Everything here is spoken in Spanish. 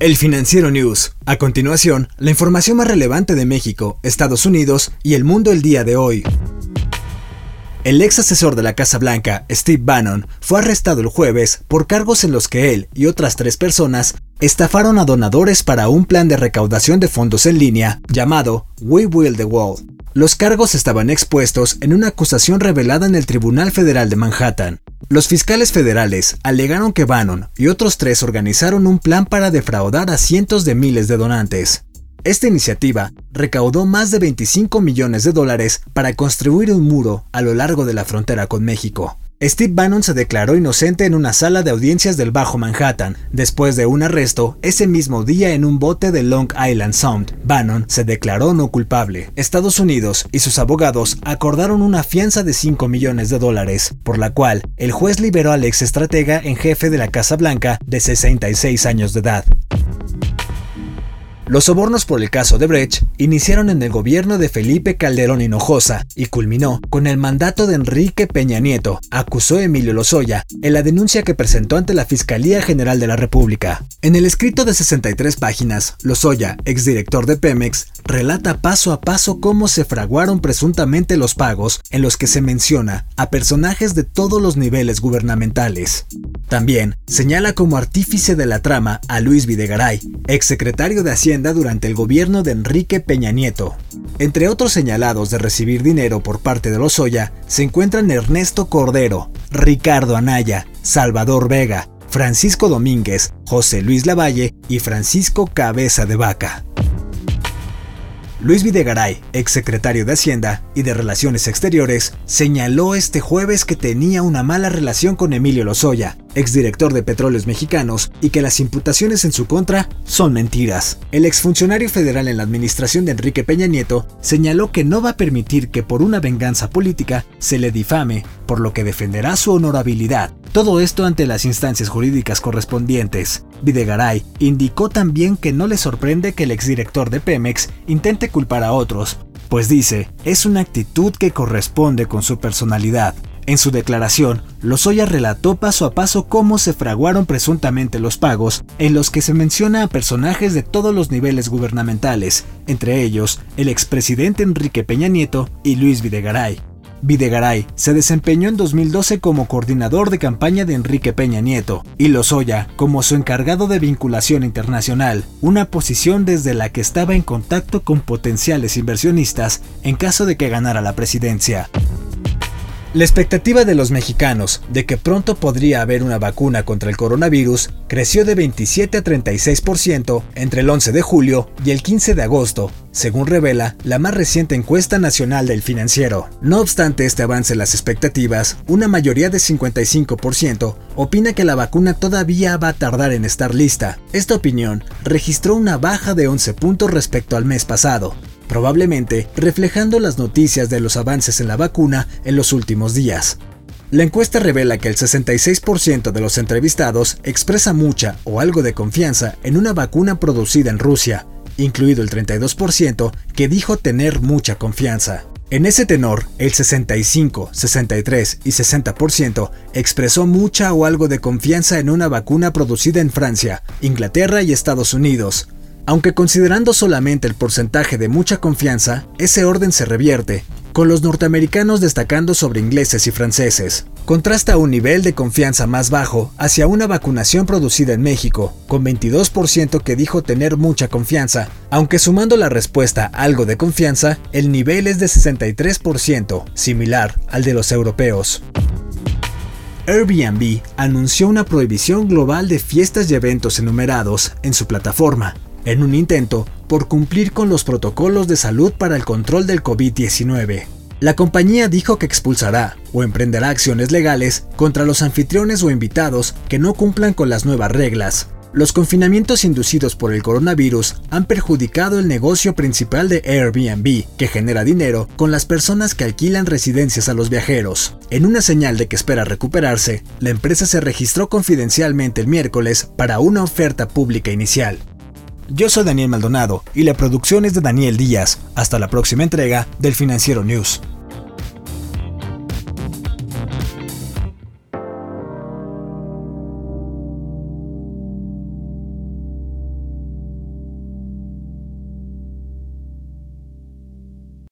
El Financiero News. A continuación, la información más relevante de México, Estados Unidos y el mundo el día de hoy. El ex asesor de la Casa Blanca, Steve Bannon, fue arrestado el jueves por cargos en los que él y otras tres personas estafaron a donadores para un plan de recaudación de fondos en línea llamado We Will the World. Los cargos estaban expuestos en una acusación revelada en el Tribunal Federal de Manhattan. Los fiscales federales alegaron que Bannon y otros tres organizaron un plan para defraudar a cientos de miles de donantes. Esta iniciativa recaudó más de 25 millones de dólares para construir un muro a lo largo de la frontera con México. Steve Bannon se declaró inocente en una sala de audiencias del Bajo Manhattan, después de un arresto ese mismo día en un bote de Long Island Sound. Bannon se declaró no culpable. Estados Unidos y sus abogados acordaron una fianza de 5 millones de dólares, por la cual el juez liberó al ex estratega en jefe de la Casa Blanca de 66 años de edad. Los sobornos por el caso de Brecht iniciaron en el gobierno de Felipe Calderón Hinojosa y culminó con el mandato de Enrique Peña Nieto, acusó Emilio Lozoya en la denuncia que presentó ante la Fiscalía General de la República. En el escrito de 63 páginas, Lozoya, exdirector de Pemex, relata paso a paso cómo se fraguaron presuntamente los pagos en los que se menciona a personajes de todos los niveles gubernamentales. También señala como artífice de la trama a Luis Videgaray, exsecretario de Hacienda durante el gobierno de Enrique Peña Nieto. Entre otros señalados de recibir dinero por parte de Lozoya se encuentran Ernesto Cordero, Ricardo Anaya, Salvador Vega, Francisco Domínguez, José Luis Lavalle y Francisco Cabeza de Vaca. Luis Videgaray, exsecretario de Hacienda y de Relaciones Exteriores, señaló este jueves que tenía una mala relación con Emilio Lozoya, exdirector de Petróleos Mexicanos, y que las imputaciones en su contra son mentiras. El exfuncionario federal en la administración de Enrique Peña Nieto señaló que no va a permitir que por una venganza política se le difame, por lo que defenderá su honorabilidad. Todo esto ante las instancias jurídicas correspondientes. Videgaray indicó también que no le sorprende que el exdirector de Pemex intente culpar a otros, pues dice, es una actitud que corresponde con su personalidad. En su declaración, Lozoya relató paso a paso cómo se fraguaron presuntamente los pagos, en los que se menciona a personajes de todos los niveles gubernamentales, entre ellos el expresidente Enrique Peña Nieto y Luis Videgaray. Videgaray se desempeñó en 2012 como coordinador de campaña de Enrique Peña Nieto y Lozoya como su encargado de vinculación internacional, una posición desde la que estaba en contacto con potenciales inversionistas en caso de que ganara la presidencia. La expectativa de los mexicanos de que pronto podría haber una vacuna contra el coronavirus creció de 27 a 36% entre el 11 de julio y el 15 de agosto, según revela la más reciente encuesta nacional del financiero. No obstante este avance en las expectativas, una mayoría de 55% opina que la vacuna todavía va a tardar en estar lista. Esta opinión registró una baja de 11 puntos respecto al mes pasado, probablemente reflejando las noticias de los avances en la vacuna en los últimos días. La encuesta revela que el 66% de los entrevistados expresa mucha o algo de confianza en una vacuna producida en Rusia, incluido el 32% que dijo tener mucha confianza. En ese tenor, el 65, 63 y 60% expresó mucha o algo de confianza en una vacuna producida en Francia, Inglaterra y Estados Unidos, aunque considerando solamente el porcentaje de mucha confianza, ese orden se revierte, con los norteamericanos destacando sobre ingleses y franceses. Contrasta un nivel de confianza más bajo hacia una vacunación producida en México, con 22% que dijo tener mucha confianza, aunque sumando la respuesta algo de confianza, el nivel es de 63%, similar al de los europeos. Airbnb anunció una prohibición global de fiestas y eventos enumerados en su plataforma, en un intento por cumplir con los protocolos de salud para el control del COVID-19. La compañía dijo que expulsará o emprenderá acciones legales contra los anfitriones o invitados que no cumplan con las nuevas reglas. Los confinamientos inducidos por el coronavirus han perjudicado el negocio principal de Airbnb, que genera dinero con las personas que alquilan residencias a los viajeros. En una señal de que espera recuperarse, la empresa se registró confidencialmente el miércoles para una oferta pública inicial. Yo soy Daniel Maldonado y la producción es de Daniel Díaz. Hasta la próxima entrega del Financiero News.